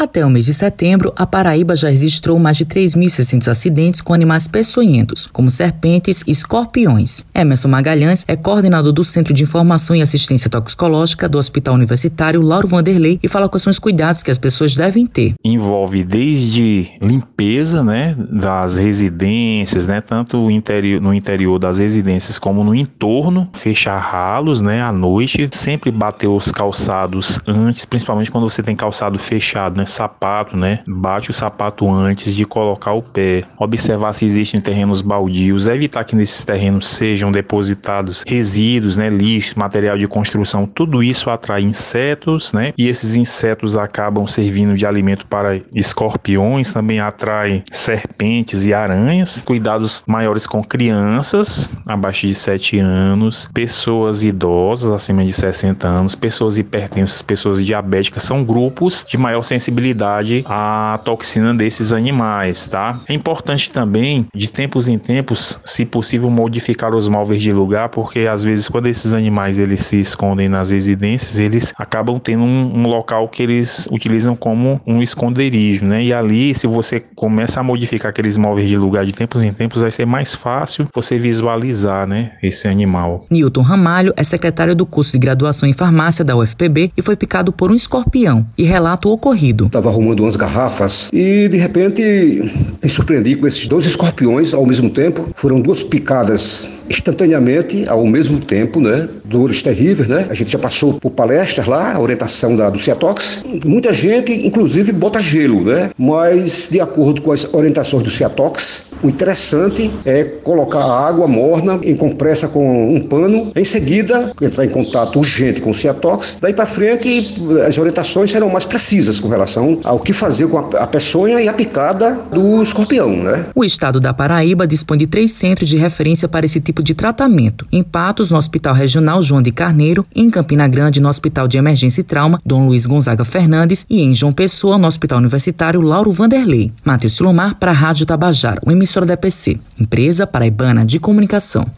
Até o mês de setembro, a Paraíba já registrou mais de 3.600 acidentes com animais peçonhentos, como serpentes e escorpiões. Emerson Magalhães é coordenador do Centro de Informação e Assistência Toxicológica do Hospital Universitário Lauro Vanderlei e fala quais são os cuidados que as pessoas devem ter. Envolve desde limpeza, né, das residências, né, tanto no interior das residências como no entorno, fechar ralos, né, à noite, sempre bater os calçados antes, principalmente quando você tem calçado fechado, né, sapato, né? Bate o sapato antes de colocar o pé. Observar se existem terrenos baldios, evitar que nesses terrenos sejam depositados resíduos, né, lixo, material de construção. Tudo isso atrai insetos, né? E esses insetos acabam servindo de alimento para escorpiões, também atrai serpentes e aranhas. Cuidados maiores com crianças abaixo de 7 anos, pessoas idosas acima de 60 anos, pessoas hipertensas, pessoas diabéticas são grupos de maior sensibilidade sensibilidade à toxina desses animais, tá? É importante também, de tempos em tempos, se possível, modificar os móveis de lugar, porque às vezes quando esses animais eles se escondem nas residências, eles acabam tendo um, um local que eles utilizam como um esconderijo, né? E ali, se você começa a modificar aqueles móveis de lugar de tempos em tempos, vai ser mais fácil você visualizar, né, esse animal. Newton Ramalho é secretário do curso de graduação em farmácia da UFPB e foi picado por um escorpião e relata o ocorrido. Estava arrumando umas garrafas e de repente me surpreendi com esses dois escorpiões ao mesmo tempo. Foram duas picadas instantaneamente, ao mesmo tempo, né? Dores terríveis, né? A gente já passou por palestras lá, a orientação da, do Ciatox. Muita gente, inclusive, bota gelo, né? Mas, de acordo com as orientações do Ciatox, o interessante é colocar a água morna em compressa com um pano, em seguida entrar em contato urgente com o Ciatox. Daí para frente, as orientações serão mais precisas com relação ao que fazer com a, peçonha e a picada do escorpião, né? O estado da Paraíba dispõe de três centros de referência para esse tipo de tratamento. Em Patos, no Hospital Regional João de Carneiro, em Campina Grande, no Hospital de Emergência e Trauma Dom Luiz Gonzaga Fernandes e em João Pessoa, no Hospital Universitário Lauro Vanderlei. Matheus Silomar para a Rádio Tabajara, uma emissora da EPC, empresa paraibana de comunicação.